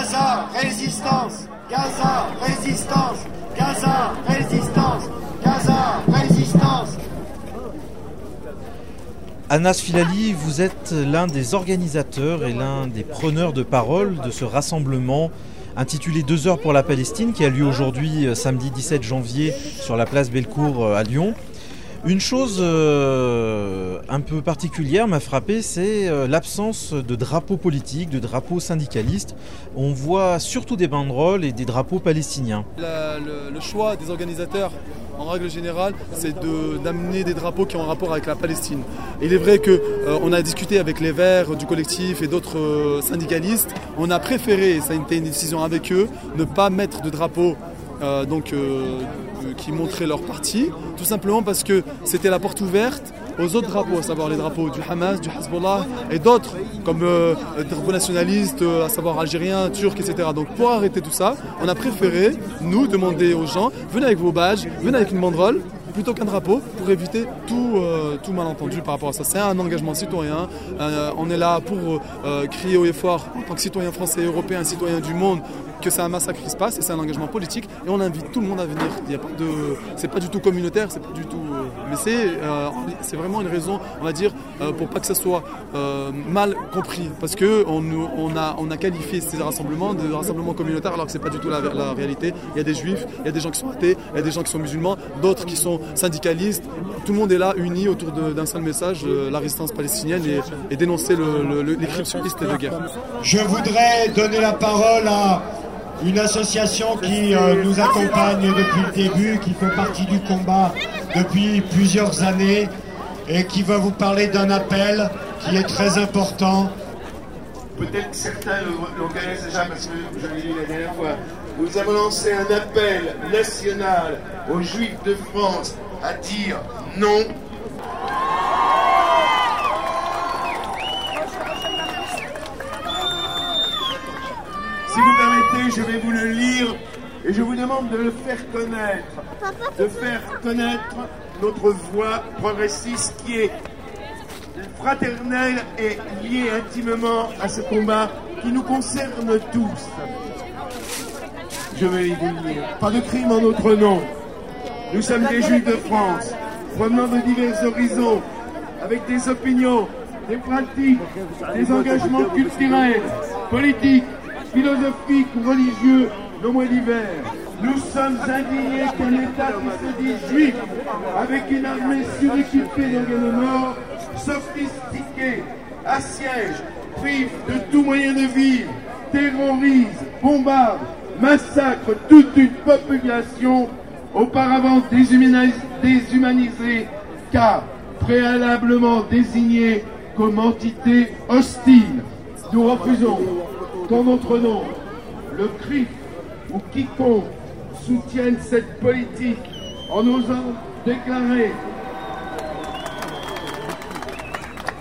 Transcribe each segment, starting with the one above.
Gaza, résistance Gaza, résistance Gaza, résistance Gaza, résistance Anas Filali, vous êtes l'un des organisateurs et l'un des preneurs de parole de ce rassemblement intitulé Deux heures pour la Palestine qui a lieu aujourd'hui euh, samedi 17 janvier sur la place Bellecour euh, à Lyon. Une chose euh, un peu particulière m'a frappé, c'est euh, l'absence de drapeaux politiques, de drapeaux syndicalistes. On voit surtout des banderoles et des drapeaux palestiniens. Le, choix des organisateurs, en règle générale, c'est d'amener des drapeaux qui ont un rapport avec la Palestine. Il est vrai que euh, a discuté avec les Verts du collectif et d'autres syndicalistes. On a préféré, et ça a été une décision avec eux, ne pas mettre de drapeaux euh, donc, euh, euh, qui montraient leur parti, tout simplement parce que c'était la porte ouverte aux autres drapeaux, à savoir les drapeaux du Hamas, du Hezbollah et d'autres, comme drapeaux nationalistes, à savoir algériens, turcs, etc. Donc pour arrêter tout ça, on a préféré, nous, demander aux gens, venez avec vos badges, venez avec une banderole, plutôt qu'un drapeau, pour éviter tout, euh, tout malentendu par rapport à ça. C'est un engagement citoyen, Euh, on est là pour euh, crier haut et fort, en tant que citoyen français, européen, citoyen du monde, que c'est un massacre qui se passe et c'est un engagement politique et on invite tout le monde à venir. Il y a pas c'est pas du tout communautaire, c'est pas du tout, mais c'est, euh, c'est vraiment une raison, on va dire, euh, pour pas que ça soit euh, mal compris, parce que on, a, qualifié ces rassemblements de rassemblements communautaires alors que c'est pas du tout la, réalité. Il y a des juifs, il y a des gens qui sont athées, il y a des gens qui sont musulmans, d'autres qui sont syndicalistes. Tout le monde est là, uni autour d'un seul message, euh, la résistance palestinienne et, dénoncer le, le, le- les crimes et de guerre. Je voudrais donner la parole à une association qui nous accompagne depuis le début, qui fait partie du combat depuis plusieurs années et qui va vous parler d'un appel qui est très important. Peut-être que certains le, connaissent déjà parce que je l'ai dit la dernière fois. Nous avons lancé un appel national aux Juifs de France à dire non. Si vous permettez, je vais vous le lire et je vous demande de le faire connaître, de faire connaître notre voix progressiste qui est fraternelle et liée intimement à ce combat qui nous concerne tous. Je vais le lire. Pas de crime en notre nom. Nous sommes des Juifs de France, provenant de divers horizons, avec des opinions, des pratiques, des engagements culturels, politiques, philosophiques ou religieux non moins divers. Nous sommes indignés qu'un État qui se dit juif, avec une armée suréquipée d'organes morts, sophistiquée, assiège, prive de tout moyen de vivre, terrorise, bombarde, massacre toute une population auparavant déshumanis- déshumanisée, car préalablement désignée comme entité hostile. Nous refusons qu'en notre nom, le CRIF ou quiconque soutienne cette politique en osant déclarer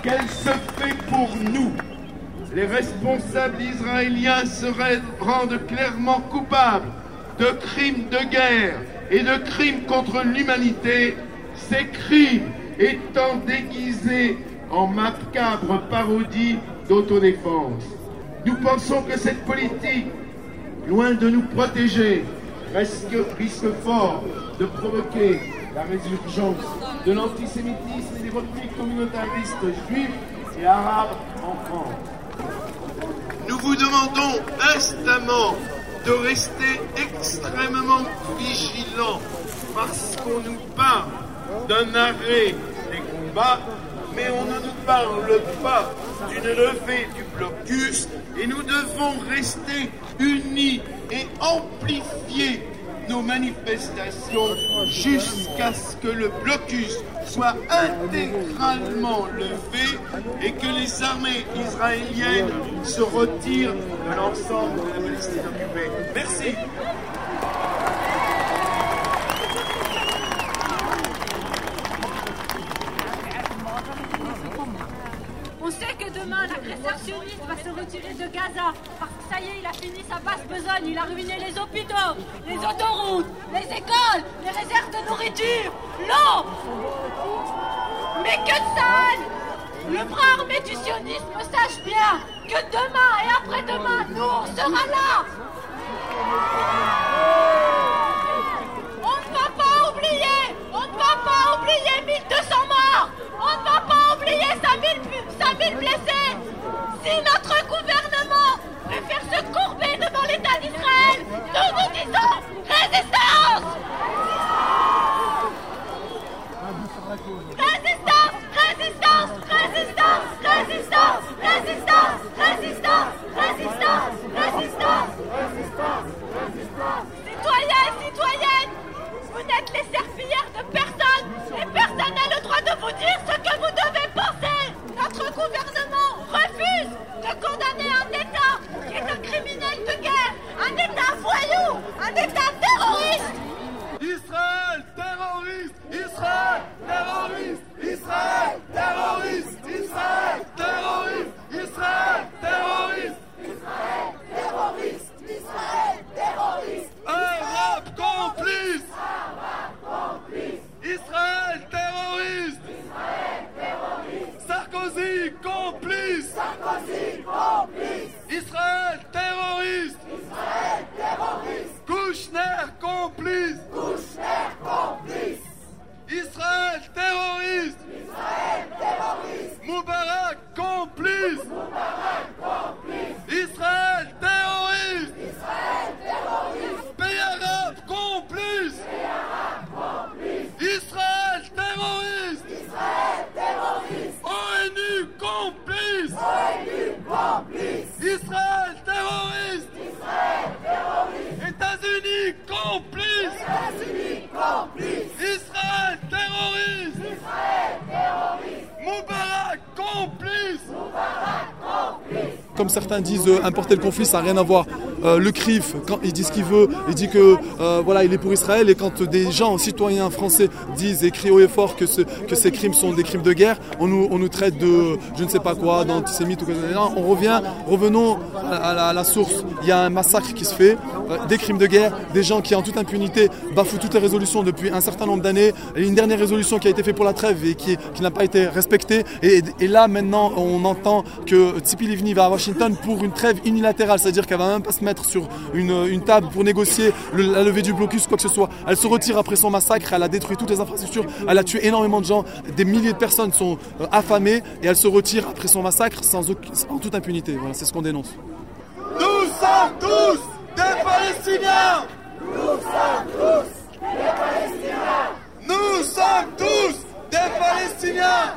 qu'elle se fait pour nous. Les responsables israéliens se rendent clairement coupables de crimes de guerre et de crimes contre l'humanité, ces crimes étant déguisés en macabre parodie d'autodéfense. Nous pensons que cette politique, loin de nous protéger, risque, risque fort de provoquer la résurgence de l'antisémitisme et des replis communautaristes juifs et arabes en France. Nous vous demandons instamment de rester extrêmement vigilants parce qu'on nous parle d'un arrêt des combats, mais on ne nous parle pas d'une levée du blocus et nous devons rester unis et amplifier nos manifestations jusqu'à ce que le blocus soit intégralement levé et que les armées israéliennes se retirent de l'ensemble de la Palestine occupée. Merci. On sait que demain, l'agresseur sioniste va se retirer de Gaza. Ça y est, il a fini sa basse besogne. Il a ruiné les hôpitaux, les autoroutes, les écoles, les réserves de nourriture, l'eau. Mais que de sale le bras armé du sionisme sache bien que demain et après-demain, nous, on sera là. Condamner un État. Qui est un criminel de guerre, un État voyou, un État Comme certains disent, euh, importer le conflit, ça n'a rien à voir. Euh, le CRIF, quand il dit ce qu'il veut, il dit que euh, voilà, il est pour Israël. Et quand des gens, citoyens français, disent et crient haut et fort que, que ces crimes sont des crimes de guerre, on nous, on nous traite de je ne sais pas quoi, d'antisémite ou quoi. On revient, revenons à, la, source. Il y a un massacre qui se fait, euh, des crimes de guerre, des gens qui en toute impunité bafouent toutes les résolutions depuis un certain nombre d'années. Une dernière résolution qui a été faite pour la trêve et qui, qui n'a pas été respectée. Et, et là maintenant, on entend que Tzipi Livni va à Washington pour une trêve unilatérale, c'est-à-dire qu'elle va même pas se mettre sur une, une table pour négocier le- la levée du blocus, quoi que ce soit. Elle se retire après son massacre, elle a détruit toutes les infrastructures, elle a tué énormément de gens, des milliers de personnes sont euh, affamées et elle se retire après son massacre sans en toute impunité. Voilà, c'est ce qu'on dénonce. Nous sommes tous des Palestiniens Nous sommes tous des Palestiniens Nous sommes tous des Palestiniens